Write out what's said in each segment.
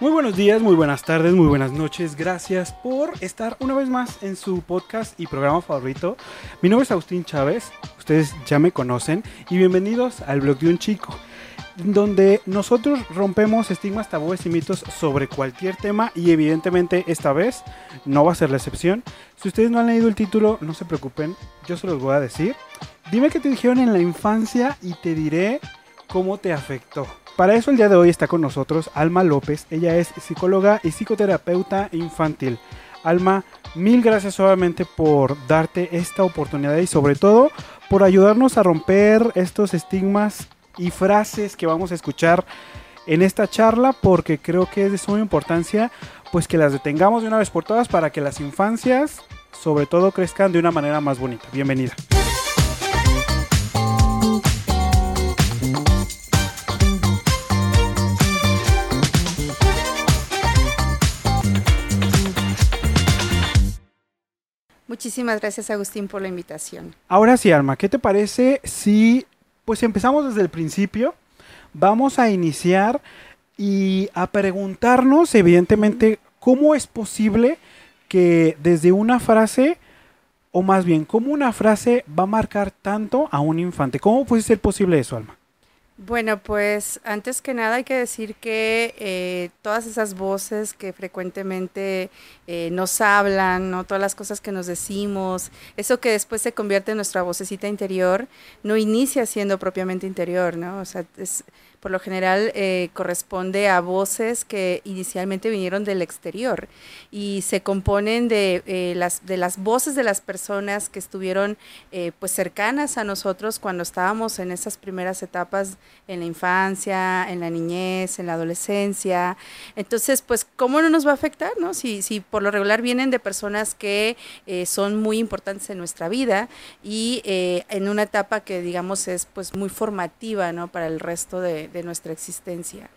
Muy buenos días, muy buenas tardes, muy buenas noches. Gracias por estar una vez más en su podcast y programa favorito. Mi nombre es Agustín Chávez, ustedes ya me conocen y bienvenidos al blog de un chico, donde nosotros rompemos estigmas, tabúes y mitos sobre cualquier tema y evidentemente esta vez no va a ser la excepción. Si ustedes no han leído el título, no se preocupen, yo se los voy a decir. Dime qué te dijeron en la infancia y te diré cómo te afectó. Para eso el día de hoy está con nosotros Alma López. Ella es psicóloga y psicoterapeuta infantil. Alma, mil gracias solamente por darte esta oportunidad y sobre todo por ayudarnos a romper estos estigmas y frases que vamos a escuchar en esta charla porque creo que es de suma importancia pues que las detengamos de una vez por todas para que las infancias sobre todo crezcan de una manera más bonita. Bienvenida. Muchísimas gracias Agustín por la invitación. Ahora sí, Alma, ¿qué te parece si pues empezamos desde el principio? Vamos a iniciar y a preguntarnos, evidentemente, cómo es posible que desde una frase, o más bien, cómo una frase va a marcar tanto a un infante. ¿Cómo puede ser posible eso, Alma? Bueno, pues antes que nada hay que decir que eh, todas esas voces que frecuentemente eh, nos hablan, ¿no? todas las cosas que nos decimos, eso que después se convierte en nuestra vocecita interior, no inicia siendo propiamente interior, ¿no? O sea, es, por lo general eh, corresponde a voces que inicialmente vinieron del exterior y se componen de, eh, las, de las voces de las personas que estuvieron eh, pues cercanas a nosotros cuando estábamos en esas primeras etapas en la infancia, en la niñez, en la adolescencia. Entonces, pues, ¿cómo no nos va a afectar? No? Si, si por lo regular vienen de personas que son muy importantes en nuestra vida y en una etapa que digamos es pues muy formativa ¿no? para el resto de, de nuestra existencia.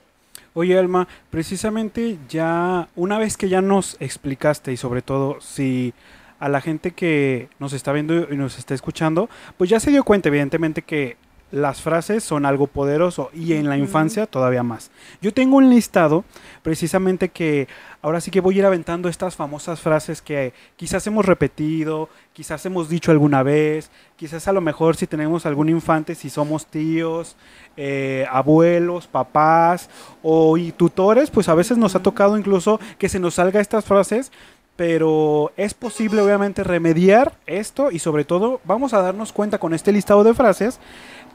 Oye, Alma, precisamente ya, una vez que ya nos explicaste y sobre todo si a la gente que nos está viendo y nos está escuchando, pues ya se dio cuenta evidentemente que las frases son algo poderoso y en la infancia todavía más. Yo tengo un listado precisamente que ahora sí que voy a ir aventando estas famosas frases que quizás hemos repetido, quizás hemos dicho alguna vez, quizás a lo mejor si tenemos algún infante, si somos tíos, eh, abuelos, papás o tutores, pues a veces nos ha tocado incluso que se nos salga estas frases pero es posible obviamente remediar esto y sobre todo vamos a darnos cuenta con este listado de frases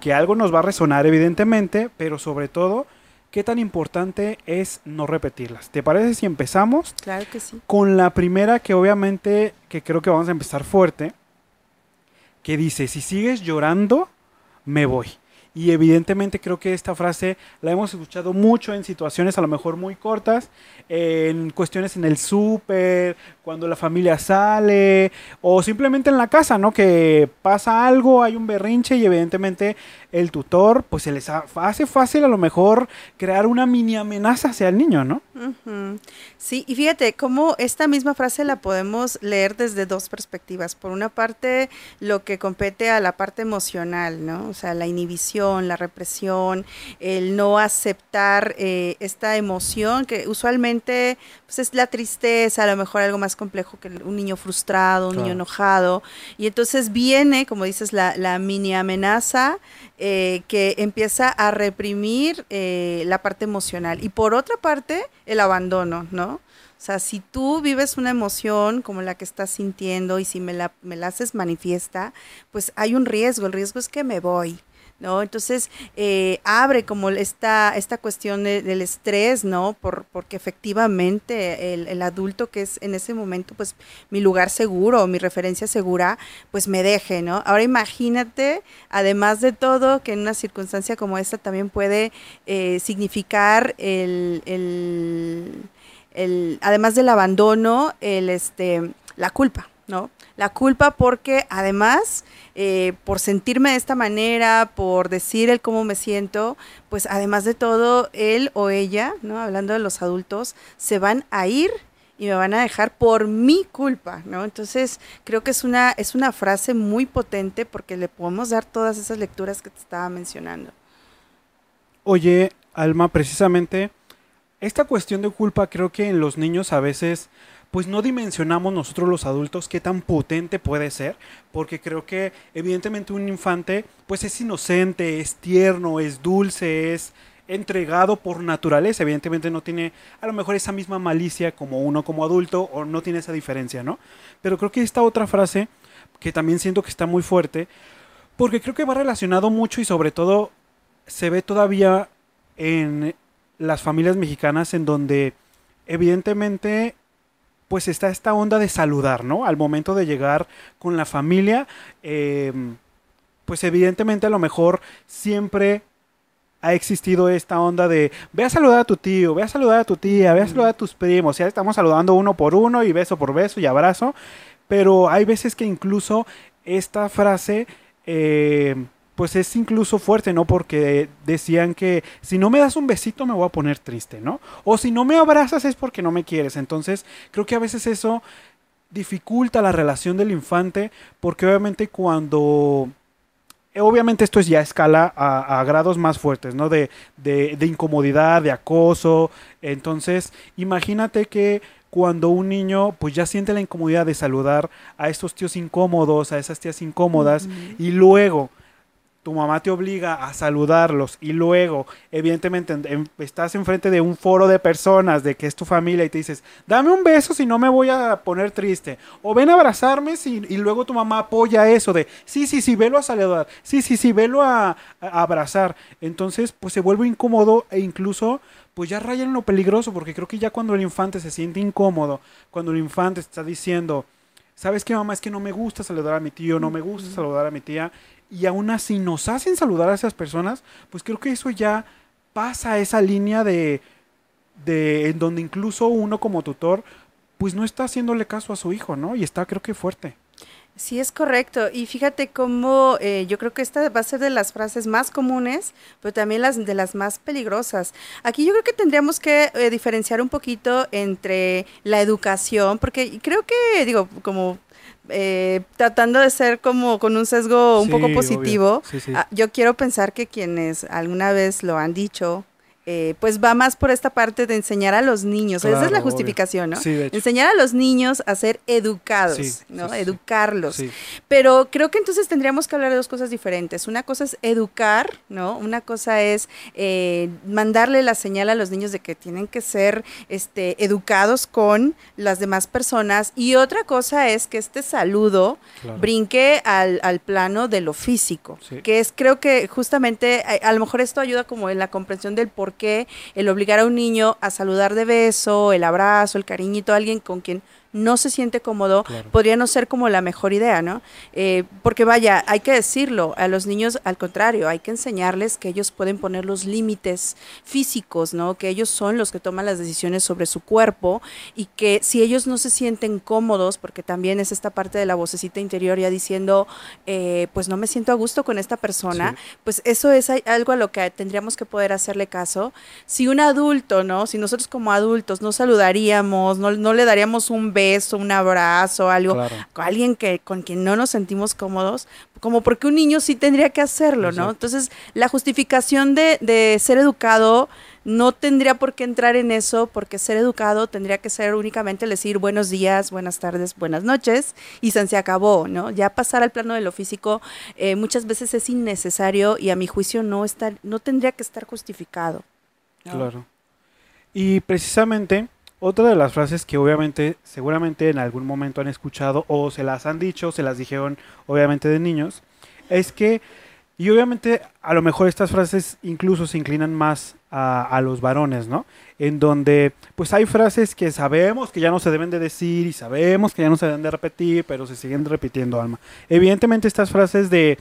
que algo nos va a resonar evidentemente, pero sobre todo qué tan importante es no repetirlas. ¿Te parece si empezamos? Claro que sí. Con la primera que obviamente que creo que vamos a empezar fuerte, que dice, si sigues llorando, me voy. Y evidentemente creo que esta frase la hemos escuchado mucho en situaciones a lo mejor muy cortas, en cuestiones en el súper, cuando la familia sale, o simplemente en la casa, ¿no? Que pasa algo, hay un berrinche y evidentemente el tutor, pues se les hace fácil a lo mejor crear una mini amenaza hacia el niño, ¿no? Sí, y fíjate cómo esta misma frase la podemos leer desde dos perspectivas. Por una parte, lo que compete a la parte emocional, ¿no? O sea, la inhibición, la represión, el no aceptar eh, esta emoción que usualmente pues, es la tristeza, a lo mejor algo más complejo que un niño frustrado, un niño enojado. Y entonces viene, como dices, la, la mini amenaza eh, que empieza a reprimir eh, la parte emocional. Y por otra parte, el abandono, ¿no? O sea, si tú vives una emoción como la que estás sintiendo y si me la, me la haces manifiesta, pues hay un riesgo. El riesgo es que me voy, ¿no? Entonces, eh, abre como esta, esta cuestión del estrés, ¿no? Por, porque efectivamente el, el, adulto que es en ese momento, pues, mi lugar seguro, mi referencia segura, pues me deje, ¿no? Ahora imagínate, además de todo, que en una circunstancia como esta también puede eh, significar el, el, el, además del abandono, el, este, la culpa, ¿no? La culpa porque además, eh, por sentirme de esta manera, por decir el cómo me siento, pues además de todo, él o ella, ¿no? Hablando de los adultos, se van a ir y me van a dejar por mi culpa, ¿no? Entonces, creo que es una, es una frase muy potente porque le podemos dar todas esas lecturas que te estaba mencionando. Oye, Alma, precisamente esta cuestión de culpa creo que en los niños a veces pues no dimensionamos nosotros los adultos qué tan potente puede ser, porque creo que evidentemente un infante pues es inocente, es tierno, es dulce, es entregado por naturaleza, evidentemente no tiene a lo mejor esa misma malicia como uno como adulto o no tiene esa diferencia, ¿no? Pero creo que esta otra frase que también siento que está muy fuerte, porque creo que va relacionado mucho y sobre todo se ve todavía en las familias mexicanas en donde evidentemente pues está esta onda de saludar, ¿no? Al momento de llegar con la familia, em, pues evidentemente a lo mejor siempre ha existido esta onda de ve a saludar a tu tío, ve a saludar a tu tía, ve a saludar a tus primos, ya estamos saludando uno por uno y beso por beso y abrazo, pero hay veces que incluso esta frase eh, pues es incluso fuerte, ¿no? Porque decían que si no me das un besito me voy a poner triste, ¿no? O si no me abrazas es porque no me quieres. Entonces, creo que a veces eso dificulta la relación del infante, porque obviamente cuando... Obviamente esto es ya escala a, grados más fuertes, ¿no? De, de, de incomodidad, de acoso. Entonces, imagínate que cuando un niño pues ya siente la incomodidad de saludar a estos tíos incómodos, a esas tías incómodas, y luego tu mamá te obliga a saludarlos y luego, evidentemente, estás enfrente de un foro de personas, de que es tu familia y te dices, dame un beso si no me voy a poner triste. O ven a abrazarme si, y luego tu mamá apoya eso de, sí, sí, sí, velo a saludar, sí, sí, sí, velo a, abrazar. Entonces, pues se vuelve incómodo e incluso, pues ya raya en lo peligroso, porque creo que ya cuando el infante se siente incómodo, cuando el infante está diciendo, ¿sabes qué, mamá? Es que no me gusta saludar a mi tío, no me gusta saludar a mi tía y aún así nos hacen saludar a esas personas, pues creo que eso ya pasa esa línea de, de en donde incluso uno como tutor, pues no está haciéndole caso a su hijo, ¿no? Y está creo que fuerte. Sí, es correcto. Y fíjate cómo eh, yo creo que esta va a ser de las frases más comunes, pero también las de las más peligrosas. Aquí yo creo que tendríamos que eh, diferenciar un poquito entre la educación, porque creo que, digo, como eh, tratando de ser como con un sesgo un poco positivo, ah, yo quiero pensar que quienes alguna vez lo han dicho eh, pues va más por esta parte de enseñar a los niños. Esa es la justificación, ¿no? enseñar a los niños a ser educados, ¿no? Educarlos. Pero creo que entonces tendríamos que hablar de dos cosas diferentes. Una cosa es educar, ¿no? Una cosa es eh, mandarle la señal a los niños de que tienen que ser este, educados con las demás personas. Y otra cosa es que este saludo brinque al, al, plano de lo físico, que es creo que justamente a, a lo mejor esto ayuda como en la comprensión del por que el obligar a un niño a saludar de beso, el abrazo, el cariñito a alguien con quien no se siente cómodo, podría no ser como la mejor idea, ¿no? Eh, porque vaya, hay que decirlo, a los niños al contrario, hay que enseñarles que ellos pueden poner los límites físicos, ¿no? Que ellos son los que toman las decisiones sobre su cuerpo y que si ellos no se sienten cómodos, porque también es esta parte de la vocecita interior ya diciendo, eh, pues no me siento a gusto con esta persona, pues eso es algo a lo que tendríamos que poder hacerle caso. Si un adulto, ¿no? Si nosotros como adultos no saludaríamos, no, no le daríamos un beso, beso, un abrazo, algo, con alguien que, con quien no nos sentimos cómodos, como porque un niño sí tendría que hacerlo, ¿no? Entonces, la justificación de, de ser educado no tendría por qué entrar en eso, porque ser educado tendría que ser únicamente decir buenos días, buenas tardes, buenas noches, y se acabó, ¿no? Ya pasar al plano de lo físico eh, muchas veces es innecesario y a mi juicio no, está, no tendría que estar justificado. Claro. Y precisamente otra de las frases que obviamente, seguramente en algún momento han escuchado o se las han dicho, se las dijeron obviamente de niños, es que, y obviamente a lo mejor estas frases incluso se inclinan más a, los varones, ¿no? En donde pues hay frases que sabemos que ya no se deben de decir y sabemos que ya no se deben de repetir, pero se siguen repitiendo, Alma. Evidentemente estas frases de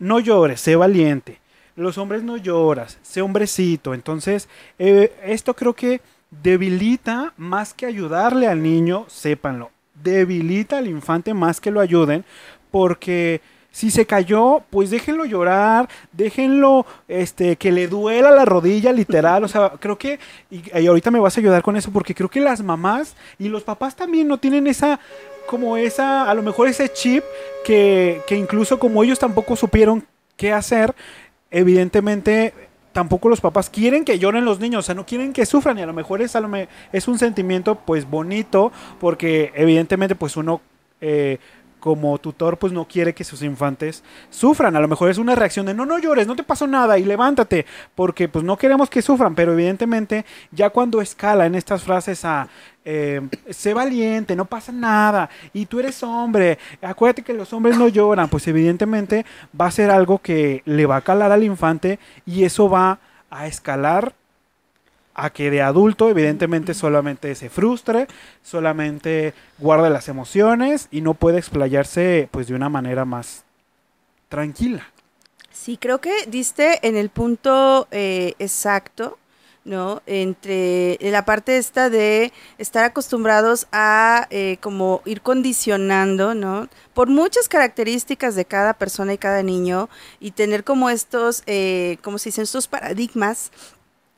no llores, sé valiente, los hombres no lloras, sé hombrecito, entonces eh, esto creo que debilita más que ayudarle al niño, sépanlo, debilita al infante más que lo ayuden, porque si se cayó, pues déjenlo llorar, déjenlo este, que le duela la rodilla, literal. O sea, creo que, y, ahorita me vas a ayudar con eso, porque creo que las mamás y los papás también no tienen esa, como esa, a lo mejor ese chip que, que incluso como ellos tampoco supieron qué hacer, evidentemente tampoco los papás quieren que lloren los niños, o sea, no quieren que sufran y a lo mejor es, a lo es un sentimiento pues bonito porque evidentemente pues uno eh, como tutor pues no quiere que sus infantes sufran. A lo mejor es una reacción de no, no llores, no te pasó nada y levántate, porque pues no queremos que sufran, pero evidentemente ya cuando escala en estas frases a eh, sé valiente, no pasa nada, y tú eres hombre, acuérdate que los hombres no lloran, pues evidentemente va a ser algo que le va a calar al infante y eso va a escalar a que de adulto evidentemente solamente se frustre, solamente guarde las emociones y no puede explayarse pues de una manera más tranquila. Sí, creo que diste en el punto eh, exacto, ¿no? Entre la parte esta de estar acostumbrados a eh, como ir condicionando, ¿no? Por muchas características de cada persona y cada niño y tener como estos, eh, como se dicen, estos paradigmas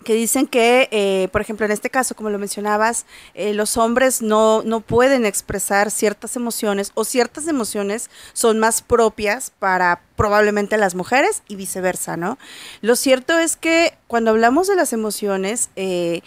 que dicen que, eh, por ejemplo, en este caso, como lo mencionabas, eh, los hombres no, no pueden expresar ciertas emociones o ciertas emociones son más propias para probablemente las mujeres y viceversa, ¿no? Lo cierto es que cuando hablamos de las emociones, eh,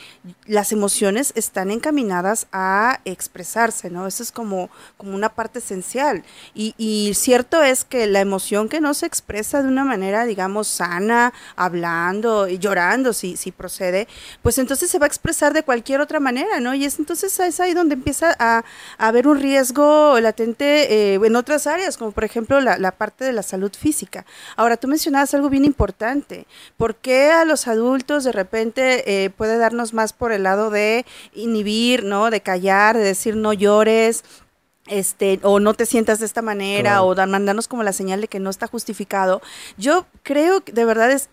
las emociones están encaminadas a expresarse, ¿no? Eso es como, como una parte esencial. Y, cierto es que la emoción que no se expresa de una manera, digamos, sana, hablando, y llorando, si, si procede, pues entonces se va a expresar de cualquier otra manera, ¿no? Y es entonces es ahí donde empieza a, a haber un riesgo latente eh, en otras áreas, como por ejemplo la, la parte de la salud física. Ahora, tú mencionabas algo bien importante. ¿Por qué a los adultos de repente eh, puede darnos más por el lado de inhibir, ¿no? De callar, de decir no llores, este, o no te sientas de esta manera, o mandarnos como la señal de que no está justificado. Yo creo que de verdad es,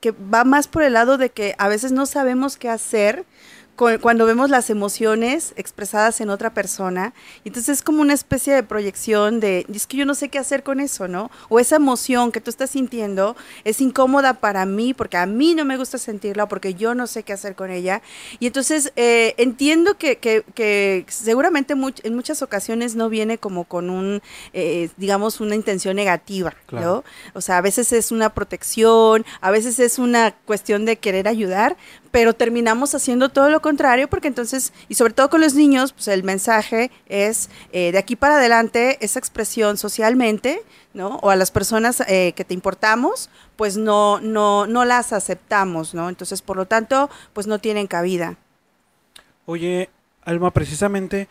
que va más por el lado de que a veces no sabemos qué hacer cuando vemos las emociones expresadas en otra persona, entonces es como una especie de proyección de, es que yo no sé qué hacer con eso, ¿no? O esa emoción que tú estás sintiendo es incómoda para mí porque a mí no me gusta sentirla porque yo no sé qué hacer con ella. Y entonces eh, entiendo que, que, que seguramente en muchas ocasiones no viene como con un, eh, digamos, una intención negativa, ¿no? O sea, a veces es una protección, a veces es una cuestión de querer ayudar, pero terminamos haciendo todo lo contrario porque entonces, y sobre todo con los niños, pues el mensaje es eh, de aquí para adelante esa expresión socialmente, ¿no? O a las personas eh, que te importamos, pues no, no, no las aceptamos, ¿no? Entonces, por lo tanto, pues no tienen cabida. Oye, Alma, precisamente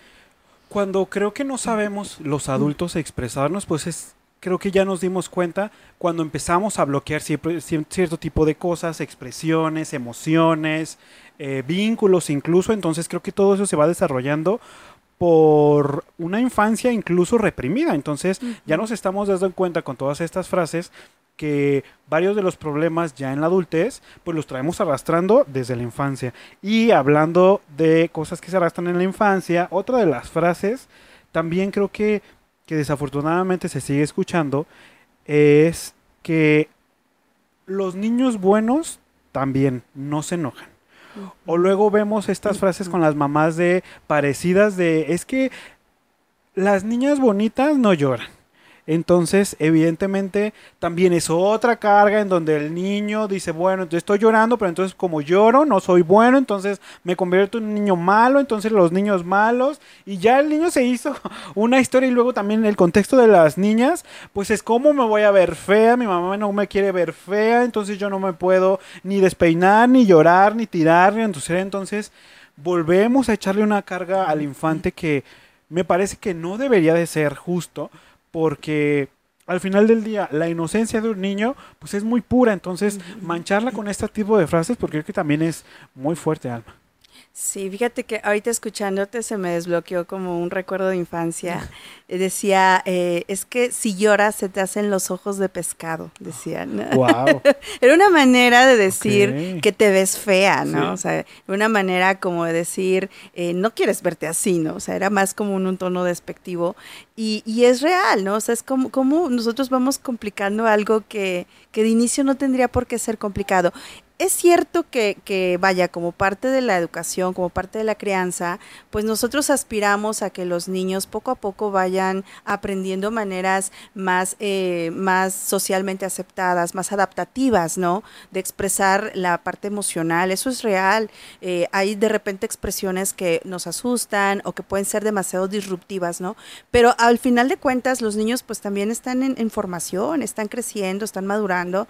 cuando creo que no sabemos los adultos expresarnos, pues es creo que ya nos dimos cuenta cuando empezamos a bloquear cierto tipo de cosas, expresiones, emociones, eh, vínculos incluso, entonces creo que todo eso se va desarrollando por una infancia incluso reprimida. Entonces ya nos estamos dando cuenta con todas estas frases que varios de los problemas ya en la adultez, pues los traemos arrastrando desde la infancia. Y hablando de cosas que se arrastran en la infancia, otra de las frases, también creo que que desafortunadamente se sigue escuchando es que los niños buenos también no se enojan. O luego vemos estas frases con las mamás de parecidas de es que las niñas bonitas no lloran. Entonces, evidentemente, también es otra carga en donde el niño dice, bueno, entonces estoy llorando, pero entonces como lloro, no soy bueno, entonces me convierto en un niño malo, entonces los niños malos, y ya el niño se hizo una historia y luego también el contexto de las niñas, pues es como me voy a ver fea, mi mamá no me quiere ver fea, entonces yo no me puedo ni despeinar, ni llorar, ni tirar, ni entonces, entonces volvemos a echarle una carga al infante que me parece que no debería de ser justo, porque al final del día la inocencia de un niño pues es muy pura, entonces mancharla con este tipo de frases porque creo que también es muy fuerte, Alma. Sí, fíjate que ahorita escuchándote se me desbloqueó como un recuerdo de infancia. Decía, eh, es que si lloras se te hacen los ojos de pescado, decían. Wow. Era una manera de decir que te ves fea, ¿no? O sea, una manera como de decir, eh, no quieres verte así, ¿no? O sea, era más como un, tono despectivo. Y, y, es real, ¿no? O sea, es como, como nosotros vamos complicando algo que, que de inicio no tendría por qué ser complicado es cierto que, vaya, como parte de la educación, como parte de la crianza, pues nosotros aspiramos a que los niños poco a poco vayan aprendiendo maneras más, eh, más socialmente aceptadas, más adaptativas, ¿no? De expresar la parte emocional, eso es real. Eh, hay de repente expresiones que nos asustan o que pueden ser demasiado disruptivas, ¿no? Pero al final de cuentas, los niños pues también están en, formación, están creciendo, están madurando.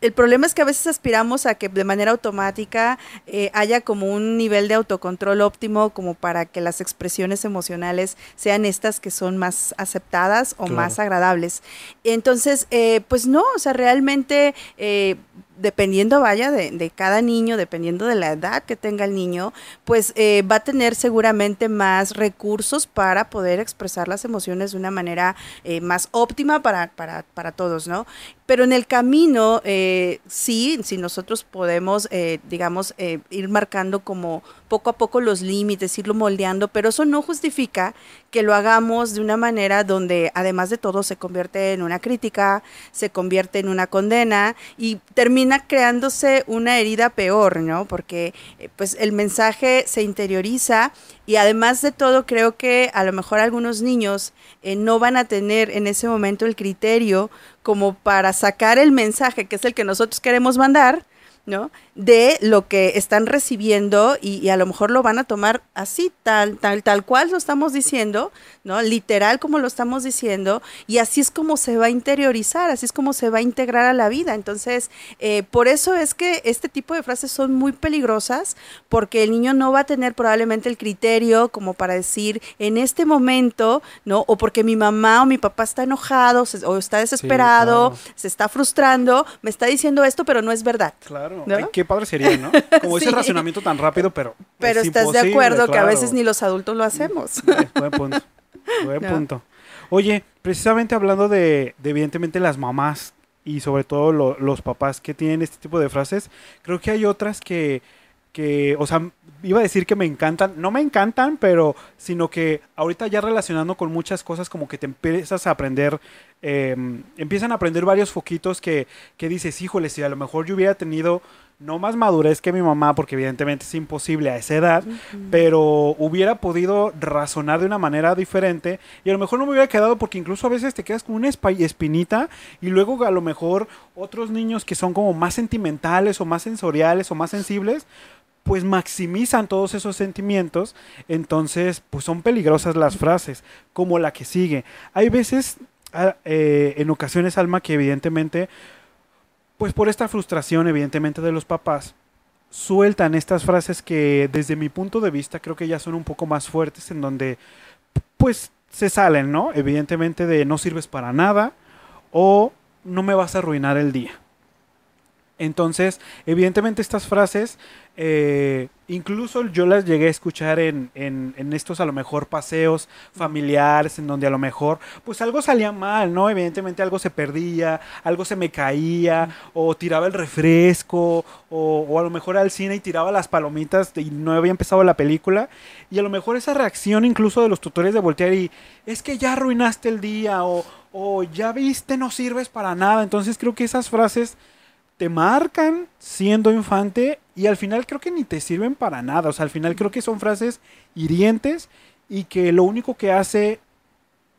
El problema es que a veces aspiramos a que de manera automática eh, haya como un nivel de autocontrol óptimo como para que las expresiones emocionales sean estas que son más aceptadas o más agradables. Entonces, eh, pues no, o sea, realmente eh, dependiendo, vaya, de, cada niño, dependiendo de la edad que tenga el niño, pues eh, va a tener seguramente más recursos para poder expresar las emociones de una manera eh, más óptima para, para, para, todos, ¿no? Pero en el camino, eh, sí, si nosotros podemos, digamos, ir marcando como poco a poco los límites, irlo moldeando, pero eso no justifica que lo hagamos de una manera donde además de todo se convierte en una crítica, se convierte en una condena y termina creándose una herida peor, ¿no? Porque eh, pues el mensaje se interioriza y además de todo creo que a lo mejor algunos niños eh, no van a tener en ese momento el criterio como para sacar el mensaje que es el que nosotros queremos mandar, ¿no? De lo que están recibiendo y, a lo mejor lo van a tomar así, tal, tal, tal cual lo estamos diciendo, ¿no? Literal como lo estamos diciendo, y así es como se va a interiorizar, así es como se va a integrar a la vida. Entonces, eh, por eso es que este tipo de frases son muy peligrosas, porque el niño no va a tener probablemente el criterio como para decir en este momento, ¿no? O porque mi mamá o mi papá está enojado o está desesperado, se está frustrando, me está diciendo esto, pero no es verdad. Claro qué padre sería, ¿no? Como ese racionamiento tan rápido, pero. Pero estás de acuerdo que a veces ni los adultos lo hacemos. buen punto. Buen punto. Oye, precisamente hablando de, evidentemente, las mamás y sobre todo los papás que tienen este tipo de frases, creo que hay otras que, que, o sea, iba a decir que me encantan, no me encantan, pero sino que ahorita ya relacionando con muchas cosas como que te empiezas a aprender Em, empiezan a aprender varios foquitos que, que dices, híjole, si a lo mejor yo hubiera tenido no más madurez que mi mamá, porque evidentemente es imposible a esa edad, pero hubiera podido razonar de una manera diferente y a lo mejor no me hubiera quedado porque incluso a veces te quedas con una espinita y luego a lo mejor otros niños que son como más sentimentales o más sensoriales o más sensibles, pues maximizan todos esos sentimientos, entonces pues son peligrosas las frases, como la que sigue. Hay veces eh, en ocasiones, Alma, que evidentemente, pues por esta frustración, evidentemente, de los papás, sueltan estas frases que desde mi punto de vista creo que ya son un poco más fuertes, en donde, pues, se salen, ¿no? Evidentemente de no sirves para nada o no me vas a arruinar el día. Entonces, evidentemente estas frases eh, incluso yo las llegué a escuchar en, en, estos a lo mejor paseos familiares, en donde a lo mejor pues algo salía mal, ¿no? Evidentemente algo se perdía, algo se me caía, o tiraba el refresco, o, o, a lo mejor al cine y tiraba las palomitas y no había empezado la película. Y a lo mejor esa reacción incluso de los tutores de voltear y es que ya arruinaste el día, o, o ya viste, no sirves para nada. Entonces creo que esas frases te marcan siendo infante y al final creo que ni te sirven para nada. O sea, al final creo que son frases hirientes y que lo único que hace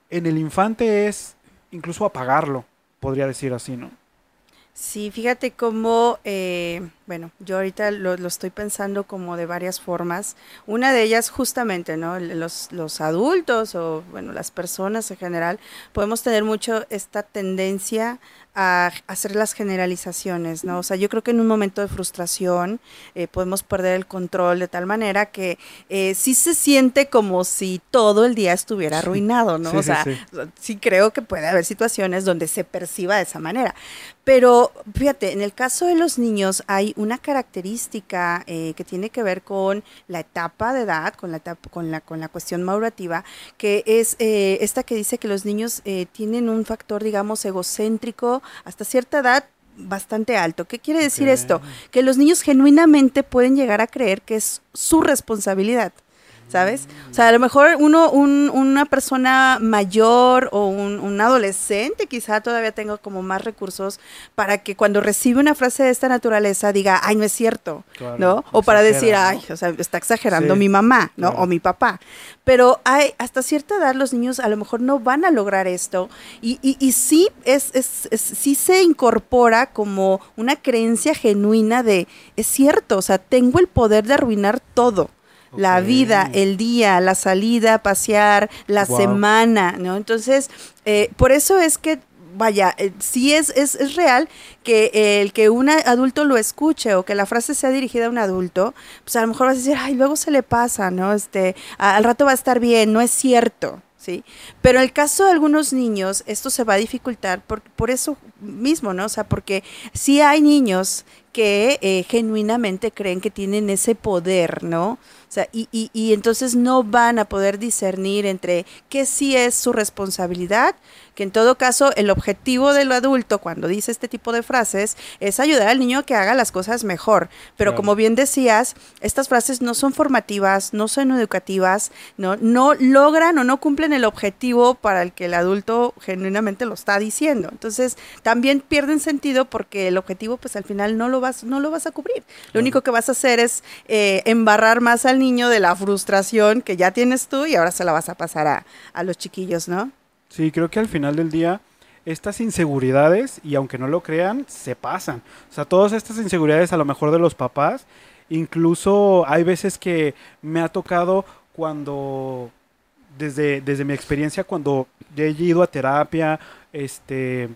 en el infante es incluso apagarlo, podría decir así, ¿no? Sí, fíjate cómo, eh, bueno, yo ahorita lo, estoy pensando como de varias formas. Una de ellas justamente, ¿no? Los, los adultos o, bueno, las personas en general, podemos tener mucho esta tendencia a hacer las generalizaciones, ¿no? O sea, yo creo que en un momento de frustración eh, podemos perder el control de tal manera que eh, sí se siente como si todo el día estuviera arruinado, ¿no? o sea, sí. creo que puede haber situaciones donde se perciba de esa manera. Pero fíjate, en el caso de los niños hay una característica eh, que tiene que ver con la etapa de edad, con la, etapa, con la, con la cuestión madurativa, que es esta que dice que los niños tienen un factor, digamos, egocéntrico hasta cierta edad bastante alto. ¿Qué quiere decir esto? Que los niños genuinamente pueden llegar a creer que es su responsabilidad. ¿Sabes? O sea, a lo mejor uno, un, una persona mayor o un, un, adolescente quizá todavía tenga como más recursos para que cuando recibe una frase de esta naturaleza diga, ay, no es cierto, ¿no? O para decir, ay, o sea, está exagerando mi mamá, ¿no? O mi papá. Pero hay, hasta cierta edad los niños a lo mejor no van a lograr esto y, y, y sí, es, es, es, sí se incorpora como una creencia genuina de, es cierto, o sea, tengo el poder de arruinar todo la vida, el día, la salida pasear, la semana, ¿no? Entonces, eh, por eso es que vaya, eh, sí es, es, es, real que el que un adulto lo escuche o que la frase sea dirigida a un adulto, pues a lo mejor vas a decir, ay, luego se le pasa, ¿no? Este, al rato va a estar bien, no es cierto. ¿Sí? Pero en el caso de algunos niños, esto se va a dificultar por, por eso mismo, ¿no? O sea, porque sí hay niños que eh, genuinamente creen que tienen ese poder, ¿no? Sea, y, y, y entonces no van a poder discernir entre qué sí es su responsabilidad que en todo caso el objetivo del adulto cuando dice este tipo de frases es ayudar al niño a que haga las cosas mejor. Pero claro. como bien decías, estas frases no son formativas, no son educativas, no, no logran o no cumplen el objetivo para el que el adulto genuinamente lo está diciendo. Entonces también pierden sentido porque el objetivo pues al final no lo vas, no lo vas a cubrir. Lo único que vas a hacer es eh, embarrar más al niño de la frustración que ya tienes tú y ahora se la vas a pasar a, a los chiquillos, ¿no? Sí, creo que al final del día estas inseguridades, y aunque no lo crean, se pasan. O sea, todas estas inseguridades a lo mejor de los papás, incluso hay veces que me ha tocado cuando, desde, desde mi experiencia, cuando he ido a terapia, este,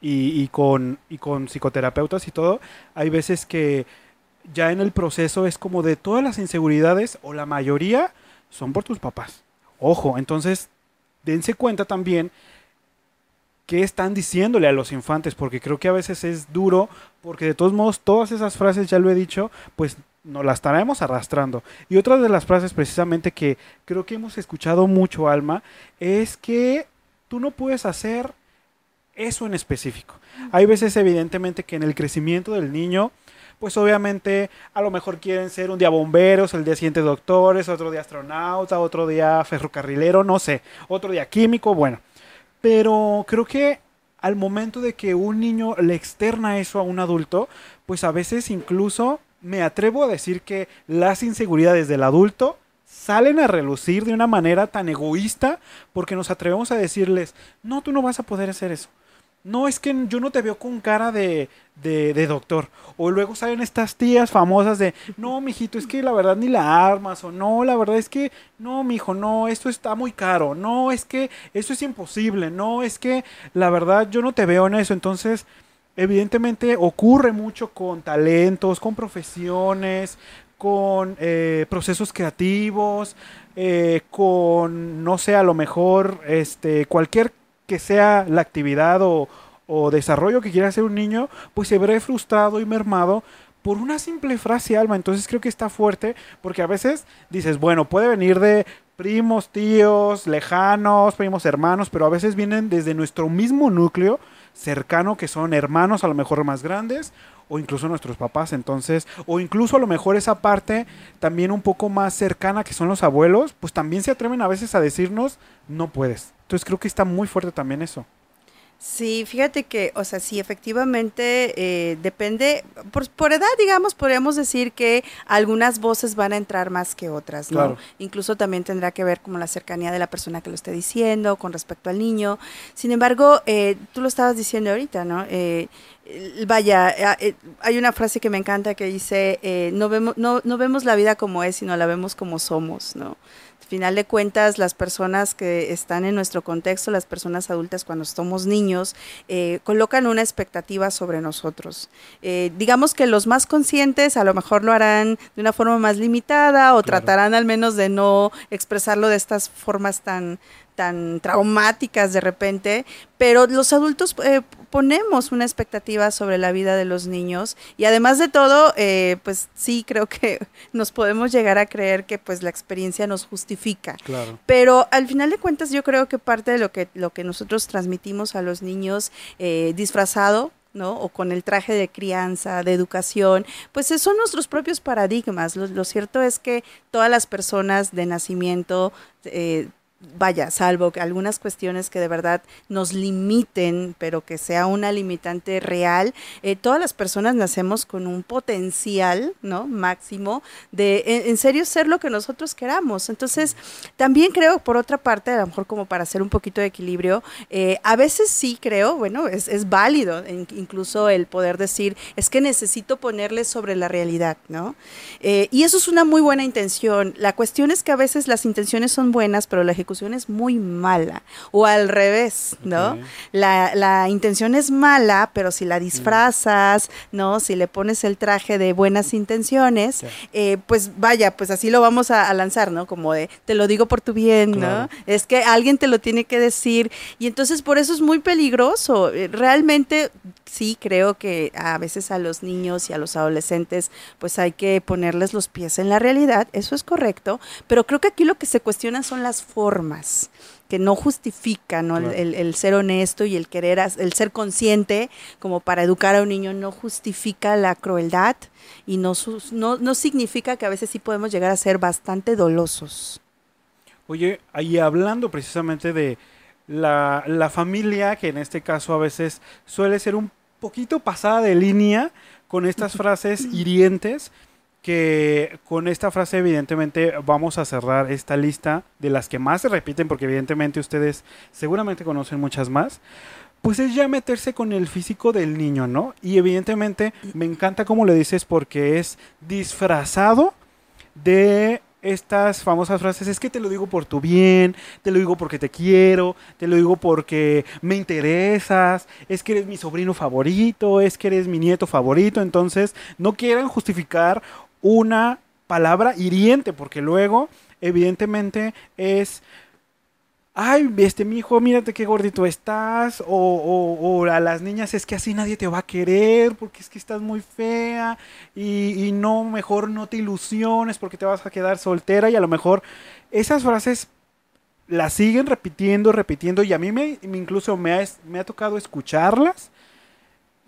y, con, y con psicoterapeutas y todo, hay veces que ya en el proceso es como de todas las inseguridades, o la mayoría, son por tus papás. Ojo, entonces dense cuenta también qué están diciéndole a los infantes, porque creo que a veces es duro, porque de todos modos todas esas frases, ya lo he dicho, pues nos las estaremos arrastrando. Y otra de las frases precisamente que creo que hemos escuchado mucho, Alma, es que tú no puedes hacer eso en específico. Hay veces evidentemente que en el crecimiento del niño, pues obviamente a lo mejor quieren ser un día bomberos, el día siguiente doctores, otro día astronauta, otro día ferrocarrilero, no sé, otro día químico, bueno. Pero creo que al momento de que un niño le externa eso a un adulto, pues a veces incluso me atrevo a decir que las inseguridades del adulto salen a relucir de una manera tan egoísta porque nos atrevemos a decirles, no, tú no vas a poder hacer eso no, es que yo no te veo con cara de, de, de, doctor. O luego salen estas tías famosas de, no, mijito, es que la verdad ni la armas. O no, la verdad es que, no, mijo, no, esto está muy caro. No, es que eso es imposible. No, es que la verdad yo no te veo en eso. Entonces, evidentemente ocurre mucho con talentos, con profesiones, con eh, procesos creativos, eh, con, no sé, a lo mejor, este, cualquier que sea la actividad o, desarrollo que quiera hacer un niño, pues se verá frustrado y mermado por una simple frase, Alma. Entonces creo que está fuerte porque a veces dices, bueno, puede venir de primos, tíos, lejanos, primos, hermanos, pero a veces vienen desde nuestro mismo núcleo cercano, que son hermanos a lo mejor más grandes, o incluso nuestros papás, entonces, o incluso a lo mejor esa parte también un poco más cercana, que son los abuelos, pues también se atreven a veces a decirnos, no puedes. Entonces creo que está muy fuerte también eso. Sí, fíjate que, o sea, sí, efectivamente eh, depende, por, por, edad, digamos, podríamos decir que algunas voces van a entrar más que otras, ¿no? Claro. Incluso también tendrá que ver como la cercanía de la persona que lo esté diciendo con respecto al niño. Sin embargo, eh, tú lo estabas diciendo ahorita, ¿no? Eh, vaya, eh, hay una frase que me encanta que dice, eh, no, vemos, no, no vemos la vida como es, sino la vemos como somos, ¿no? Al final de cuentas, las personas que están en nuestro contexto, las personas adultas cuando somos niños, eh, colocan una expectativa sobre nosotros. Eh, digamos que los más conscientes a lo mejor lo harán de una forma más limitada o claro. tratarán al menos de no expresarlo de estas formas tan, tan traumáticas de repente, pero los adultos eh, ponemos una expectativa sobre la vida de los niños y además de todo, eh, pues sí creo que nos podemos llegar a creer que pues la experiencia nos justifica. Claro. Pero al final de cuentas yo creo que parte de lo que, lo que nosotros transmitimos a los niños eh, disfrazado ¿no? O con el traje de crianza, de educación, pues son nuestros propios paradigmas. Lo, cierto es que todas las personas de nacimiento eh, vaya, salvo que algunas cuestiones que de verdad nos limiten, pero que sea una limitante real, eh, todas las personas nacemos con un potencial, ¿no? Máximo de, en, serio, ser lo que nosotros queramos. Entonces, también creo, por otra parte, a lo mejor como para hacer un poquito de equilibrio, eh, a veces sí creo, bueno, es, es válido incluso el poder decir, es que necesito ponerle sobre la realidad, ¿no? Eh, y eso es una muy buena intención. La cuestión es que a veces las intenciones son buenas, pero la ejecución es muy mala. O al revés, ¿no? La, intención es mala, pero si la disfrazas, ¿no? Si le pones el traje de buenas intenciones, eh, pues vaya, pues así lo vamos a, lanzar, ¿no? Como de, te lo digo por tu bien, ¿no? Es que alguien te lo tiene que decir. Y entonces por eso es muy peligroso. Eh, realmente sí creo que a veces a los niños y a los adolescentes pues hay que ponerles los pies en la realidad, eso es correcto, pero creo que aquí lo que se cuestiona son las formas que no justifican el, ser honesto y el querer, el ser consciente como para educar a un niño no justifica la crueldad y no, no, no significa que a veces sí podemos llegar a ser bastante dolosos. Oye, ahí hablando precisamente de la, la familia, que en este caso a veces suele ser un poquito pasada de línea con estas frases hirientes que con esta frase evidentemente vamos a cerrar esta lista de las que más se repiten porque evidentemente ustedes seguramente conocen muchas más. Pues es ya meterse con el físico del niño, ¿no? Y evidentemente me encanta cómo le dices porque es disfrazado de estas famosas frases, es que te lo digo por tu bien, te lo digo porque te quiero, te lo digo porque me interesas, es que eres mi sobrino favorito, es que eres mi nieto favorito, entonces no quieran justificar una palabra hiriente, porque luego, evidentemente, es ay, este mi hijo, mírate qué gordito estás, o, a las niñas es que así nadie te va a querer porque es que estás muy fea y, no, mejor no te ilusiones porque te vas a quedar soltera y a lo mejor esas frases las siguen repitiendo, repitiendo y a mí me, incluso me ha, me ha tocado escucharlas.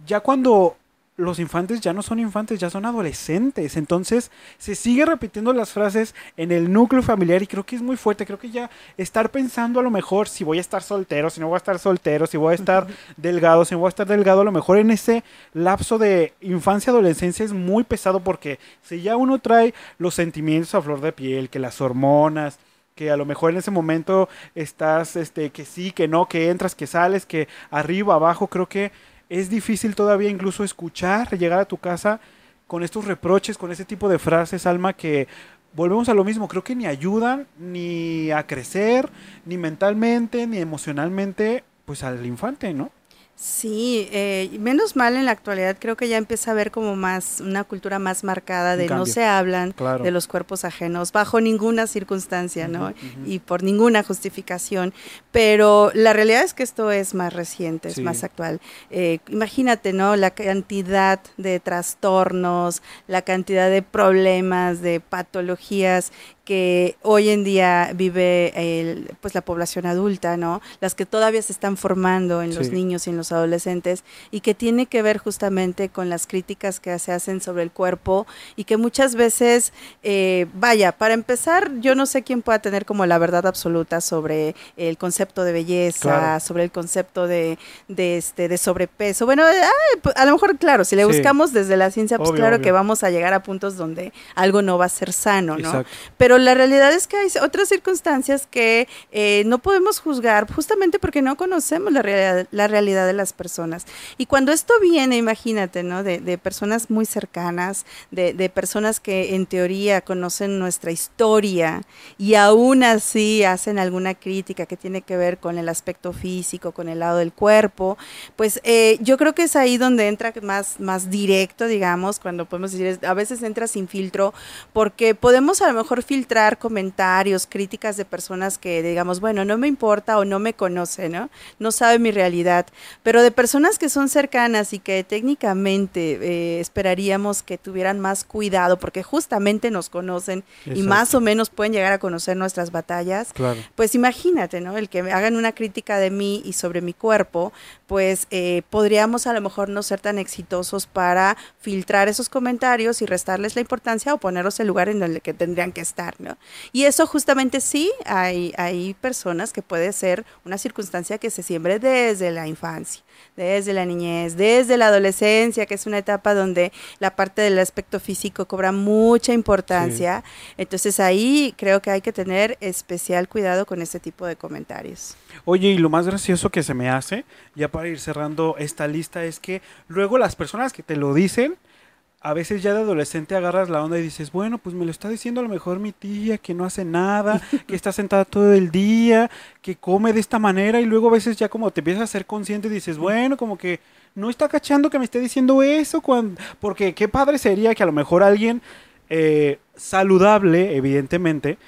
Ya cuando los infantes ya no son infantes, ya son adolescentes. Entonces se sigue repitiendo las frases en el núcleo familiar y creo que es muy fuerte. Creo que ya estar pensando a lo mejor si voy a estar soltero, si no voy a estar soltero, si voy a estar delgado, si no voy a estar delgado, a lo mejor en ese lapso de infancia-adolescencia es muy pesado porque si ya uno trae los sentimientos a flor de piel, que las hormonas, que a lo mejor en ese momento estás, este, que sí, que no, que entras, que sales, que arriba, abajo, creo que es difícil todavía incluso escuchar, llegar a tu casa con estos reproches, con ese tipo de frases, Alma, que volvemos a lo mismo, creo que ni ayudan ni a crecer, ni mentalmente, ni emocionalmente, pues al infante, ¿no? Sí, eh, menos mal en la actualidad creo que ya empieza a haber como más una cultura más marcada de no se hablan de los cuerpos ajenos bajo ninguna circunstancia, ¿no? Y por ninguna justificación. Pero la realidad es que esto es más reciente, es más actual. Eh, imagínate, ¿no? La cantidad de trastornos, la cantidad de problemas, de patologías que hoy en día vive el, pues la población adulta, ¿no? Las que todavía se están formando en los niños y en los adolescentes y que tiene que ver justamente con las críticas que se hacen sobre el cuerpo y que muchas veces, eh, vaya, para empezar, yo no sé quién pueda tener como la verdad absoluta sobre el concepto de belleza, sobre el concepto de, de, este, de sobrepeso. Bueno, pues, a lo mejor, claro, si le buscamos desde la ciencia, pues claro que vamos a llegar a puntos donde algo no va a ser sano, ¿no? Pero la realidad es que hay otras circunstancias que eh, no podemos juzgar justamente porque no conocemos la realidad, la realidad de las personas. Y cuando esto viene, imagínate, ¿no? De, de personas muy cercanas, de, de, personas que en teoría conocen nuestra historia y aún así hacen alguna crítica que tiene que ver con el aspecto físico, con el lado del cuerpo, pues eh, yo creo que es ahí donde entra más, más directo, digamos, cuando podemos decir, a veces entra sin filtro, porque podemos a lo mejor filtrar filtrar comentarios, críticas de personas que digamos, bueno, no me importa o no me conoce, ¿no? No sabe mi realidad, pero de personas que son cercanas y que técnicamente eh, esperaríamos que tuvieran más cuidado, porque justamente nos conocen y más o menos pueden llegar a conocer nuestras batallas, pues imagínate, ¿no? El que me hagan una crítica de mí y sobre mi cuerpo, pues eh, podríamos a lo mejor no ser tan exitosos para filtrar esos comentarios y restarles la importancia o ponerlos en el lugar en el que tendrían que estar, ¿no? Y eso justamente sí, hay, hay personas que puede ser una circunstancia que se siembre desde la infancia desde la niñez, desde la adolescencia, que es una etapa donde la parte del aspecto físico cobra mucha importancia. Entonces ahí creo que hay que tener especial cuidado con este tipo de comentarios. Oye, y lo más gracioso que se me hace, ya para ir cerrando esta lista, es que luego las personas que te lo dicen, a veces ya de adolescente agarras la onda y dices, bueno, pues me lo está diciendo a lo mejor mi tía, que no hace nada, que está sentada todo el día, que come de esta manera, y luego a veces ya como te empiezas a ser consciente y dices, bueno, como que no está cachando que me esté diciendo eso, cuando... porque qué padre sería que a lo mejor alguien eh, saludable, evidentemente,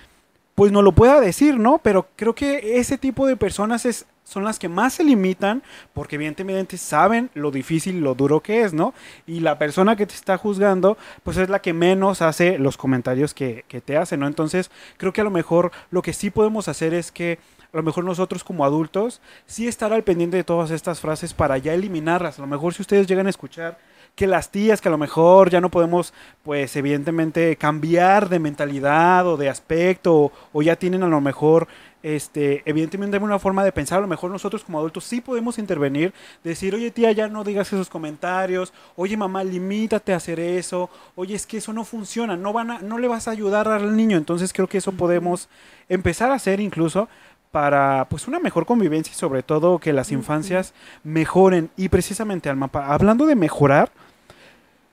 pues no lo pueda decir, ¿no? Pero creo que ese tipo de personas es son las que más se limitan porque evidentemente saben lo difícil lo duro que es, ¿no? Y la persona que te está juzgando, pues es la que menos hace los comentarios que, que te hace, ¿no? Entonces, creo que a lo mejor lo que sí podemos hacer es que a lo mejor nosotros como adultos sí estar al pendiente de todas estas frases para ya eliminarlas. A lo mejor si ustedes llegan a escuchar que las tías que a lo mejor ya no podemos, pues evidentemente cambiar de mentalidad o de aspecto o, o ya tienen a lo mejor este, evidentemente una forma de pensar, a lo mejor nosotros como adultos sí podemos intervenir, decir, oye tía, ya no digas esos comentarios, oye mamá, limítate a hacer eso, oye, es que eso no funciona, no, van a, no le vas a ayudar al niño, entonces creo que eso podemos empezar a hacer incluso para pues una mejor convivencia y sobre todo que las infancias mejoren. Y precisamente al mapa, hablando de mejorar,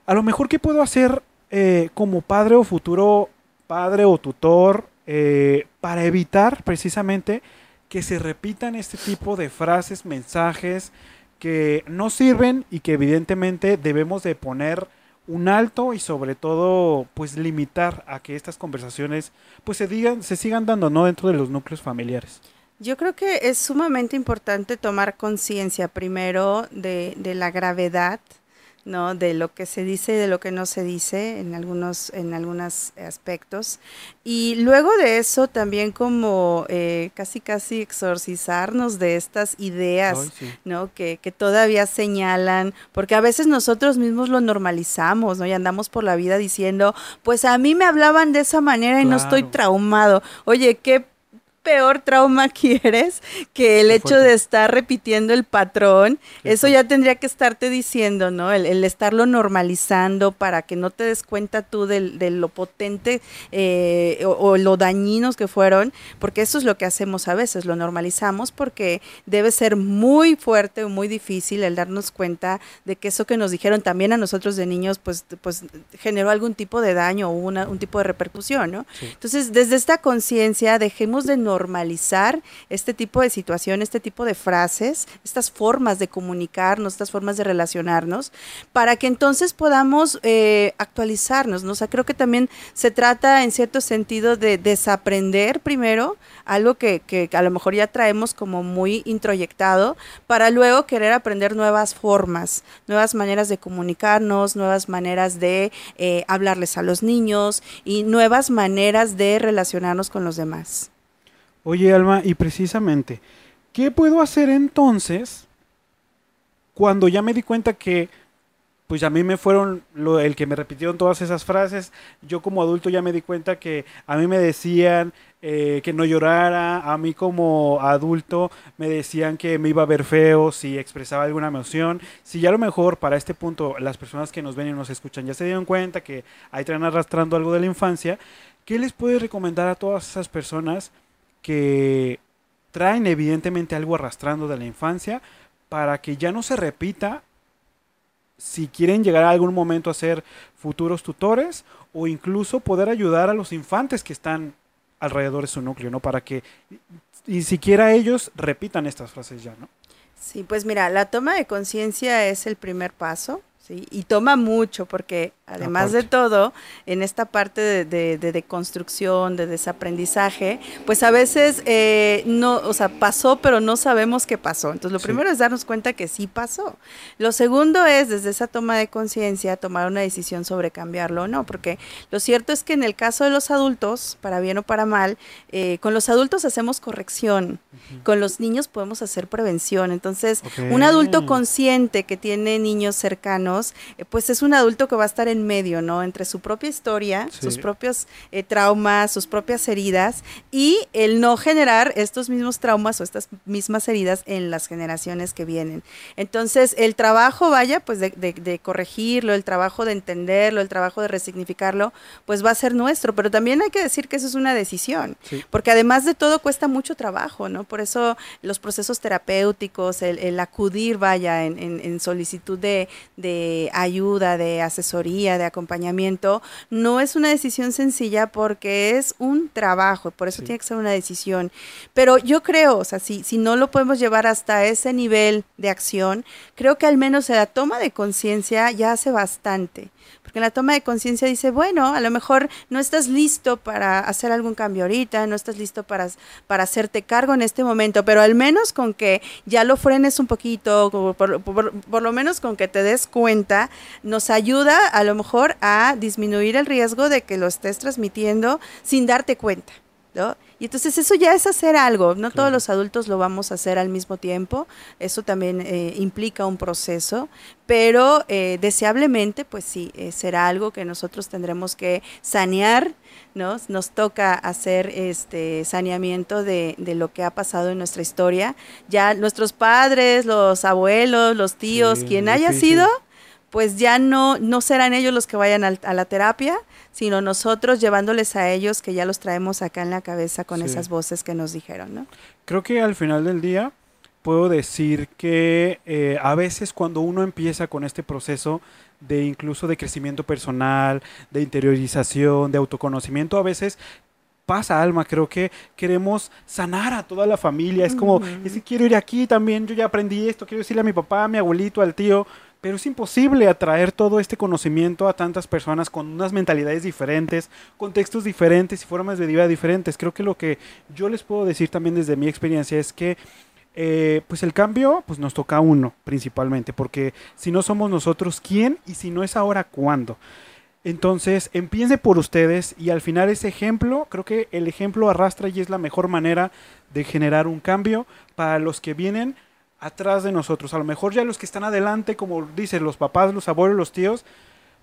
a lo mejor qué puedo hacer eh, como padre o futuro padre o tutor eh, para evitar precisamente que se repitan este tipo de frases, mensajes que no sirven y que evidentemente debemos de poner un alto y sobre todo pues limitar a que estas conversaciones pues se digan se sigan dando no dentro de los núcleos familiares. Yo creo que es sumamente importante tomar conciencia primero de, de la gravedad ¿no? de lo que se dice y de lo que no se dice en algunos en algunos aspectos. Y luego de eso también como eh, casi casi exorcizarnos de estas ideas no que, que, todavía señalan porque a veces nosotros mismos lo normalizamos no y andamos por la vida diciendo pues a mí me hablaban de esa manera y no estoy traumado oye qué peor trauma quieres que el hecho de estar repitiendo el patrón. Eso ya tendría que estarte diciendo, ¿no? El, estarlo normalizando para que no te des cuenta tú de, lo potente eh, o, lo dañinos que fueron, porque eso es lo que hacemos a veces, lo normalizamos porque debe ser muy fuerte o muy difícil el darnos cuenta de que eso que nos dijeron también a nosotros de niños, pues, pues generó algún tipo de daño o una, un tipo de repercusión, ¿no? Entonces, desde esta conciencia, dejemos de normalizar este tipo de situación, este tipo de frases, estas formas de comunicarnos, estas formas de relacionarnos, para que entonces podamos eh, actualizarnos. ¿no? O creo que también se trata en cierto sentido de desaprender primero algo que, que a lo mejor ya traemos como muy introyectado, para luego querer aprender nuevas formas, nuevas maneras de comunicarnos, nuevas maneras de eh, hablarles a los niños y nuevas maneras de relacionarnos con los demás. Oye, Alma, y precisamente, ¿qué puedo hacer entonces cuando ya me di cuenta que, pues a mí me fueron lo, el que me repitieron todas esas frases? Yo como adulto ya me di cuenta que a mí me decían eh, que no llorara, a mí como adulto me decían que me iba a ver feo si expresaba alguna emoción. Si ya a lo mejor para este punto las personas que nos ven y nos escuchan ya se dieron cuenta que ahí traen arrastrando algo de la infancia, ¿qué les puede recomendar a todas esas personas? Que traen evidentemente algo arrastrando de la infancia para que ya no se repita si quieren llegar a algún momento a ser futuros tutores o incluso poder ayudar a los infantes que están alrededor de su núcleo, ¿no? Para que ni siquiera ellos repitan estas frases ya, ¿no? Sí, pues mira, la toma de conciencia es el primer paso, ¿sí? Y toma mucho porque Además de todo, en esta parte de, de, construcción, de desaprendizaje, pues a veces eh, no, o sea, pasó, pero no sabemos qué pasó. Entonces, lo primero es darnos cuenta que sí pasó. Lo segundo es, desde esa toma de conciencia, tomar una decisión sobre cambiarlo o no, porque lo cierto es que en el caso de los adultos, para bien o para mal, eh, con los adultos hacemos corrección, con los niños podemos hacer prevención. Entonces, un adulto consciente que tiene niños cercanos, eh, pues es un adulto que va a estar en en medio, ¿no? Entre su propia historia, sus propios eh, traumas, sus propias heridas y el no generar estos mismos traumas o estas mismas heridas en las generaciones que vienen. Entonces, el trabajo, vaya, pues de, corregirlo, el trabajo de entenderlo, el trabajo de resignificarlo, pues va a ser nuestro, pero también hay que decir que eso es una decisión, porque además de todo cuesta mucho trabajo, ¿no? Por eso los procesos terapéuticos, el, acudir, vaya, en, solicitud de, de ayuda, de asesoría, de acompañamiento, no es una decisión sencilla porque es un trabajo, por eso tiene que ser una decisión. Pero yo creo, o sea, si, si no lo podemos llevar hasta ese nivel de acción, creo que al menos la toma de conciencia ya hace bastante. Porque en la toma de conciencia dice, bueno, a lo mejor no estás listo para hacer algún cambio ahorita, no estás listo para, para hacerte cargo en este momento, pero al menos con que ya lo frenes un poquito, por, por lo menos con que te des cuenta, nos ayuda a lo mejor a disminuir el riesgo de que lo estés transmitiendo sin darte cuenta. ¿No? Y entonces eso ya es hacer algo, no todos los adultos lo vamos a hacer al mismo tiempo, eso también eh, implica un proceso, pero eh, deseablemente pues sí, eh, será algo que nosotros tendremos que sanear, ¿no? Nos toca hacer este saneamiento de, de lo que ha pasado en nuestra historia, ya nuestros padres, los abuelos, los tíos, quien haya sido, pues ya no, no serán ellos los que vayan a, la terapia, sino nosotros llevándoles a ellos que ya los traemos acá en la cabeza con esas voces que nos dijeron, ¿no? Creo que al final del día puedo decir que eh, a veces cuando uno empieza con este proceso de incluso de crecimiento personal, de interiorización, de autoconocimiento, a veces pasa, Alma. Creo que queremos sanar a toda la familia. Es como, es que quiero ir aquí también, yo ya aprendí esto, quiero decirle a mi papá, a mi abuelito, al tío, pero es imposible atraer todo este conocimiento a tantas personas con unas mentalidades diferentes, contextos diferentes y formas de vida diferentes. Creo que lo que yo les puedo decir también desde mi experiencia es que eh, pues el cambio pues nos toca a uno principalmente, porque si no somos nosotros, ¿quién? Y si no es ahora, ¿cuándo? Entonces, empiece por ustedes y al final ese ejemplo, creo que el ejemplo arrastra y es la mejor manera de generar un cambio para los que vienen atrás de nosotros. A lo mejor ya los que están adelante, como dicen los papás, los abuelos, los tíos,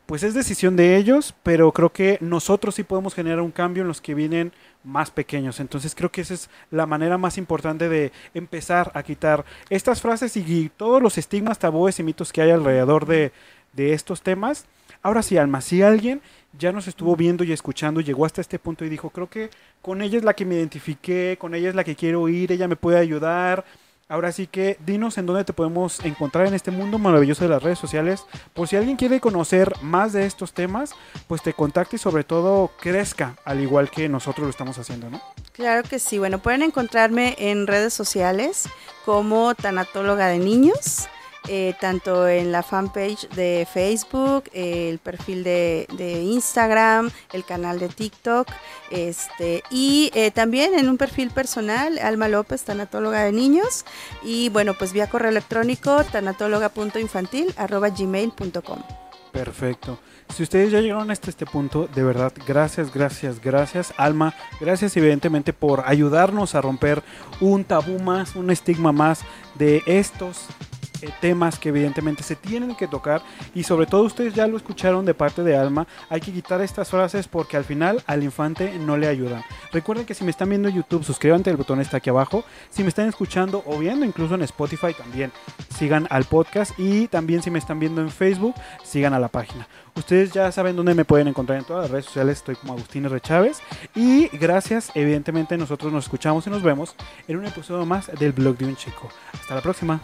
pues es decisión de ellos, pero creo que nosotros sí podemos generar un cambio en los que vienen más pequeños. Entonces creo que esa es la manera más importante de empezar a quitar estas frases y todos los estigmas, tabúes y mitos que hay alrededor de, de estos temas. Ahora sí, Alma, si alguien ya nos estuvo viendo y escuchando, llegó hasta este punto y dijo, creo que con ella es la que me identifiqué, con ella es la que quiero ir, ella me puede ayudar, Ahora sí que dinos en dónde te podemos encontrar en este mundo maravilloso de las redes sociales. Por si alguien quiere conocer más de estos temas, pues te contacte y sobre todo crezca, al igual que nosotros lo estamos haciendo, ¿no? Claro que sí. Bueno, pueden encontrarme en redes sociales como tanatóloga de niños. Eh, tanto en la fanpage de Facebook, el perfil de, Instagram, el canal de TikTok, este, y eh, también en un perfil personal, Alma López, tanatóloga de niños, y bueno, pues vía correo electrónico, tanatóloga.infantil, arroba gmail.com. Perfecto. Si ustedes ya llegaron hasta este punto, de verdad, gracias, gracias, gracias, Alma. Gracias evidentemente por ayudarnos a romper un tabú más, un estigma más de estos eh, temas que evidentemente se tienen que tocar y sobre todo ustedes ya lo escucharon de parte de Alma, hay que quitar estas frases porque al final al infante no le ayudan. Recuerden que si me están viendo en YouTube, suscríbanse, el botón está aquí abajo. Si me están escuchando o viendo incluso en Spotify también, sigan al podcast y también si me están viendo en Facebook, sigan a la página. Ustedes ya saben dónde me pueden encontrar en todas las redes sociales, estoy como Agustín R. Chávez y gracias, evidentemente nosotros nos escuchamos y nos vemos en un episodio más del blog de un chico. Hasta la próxima.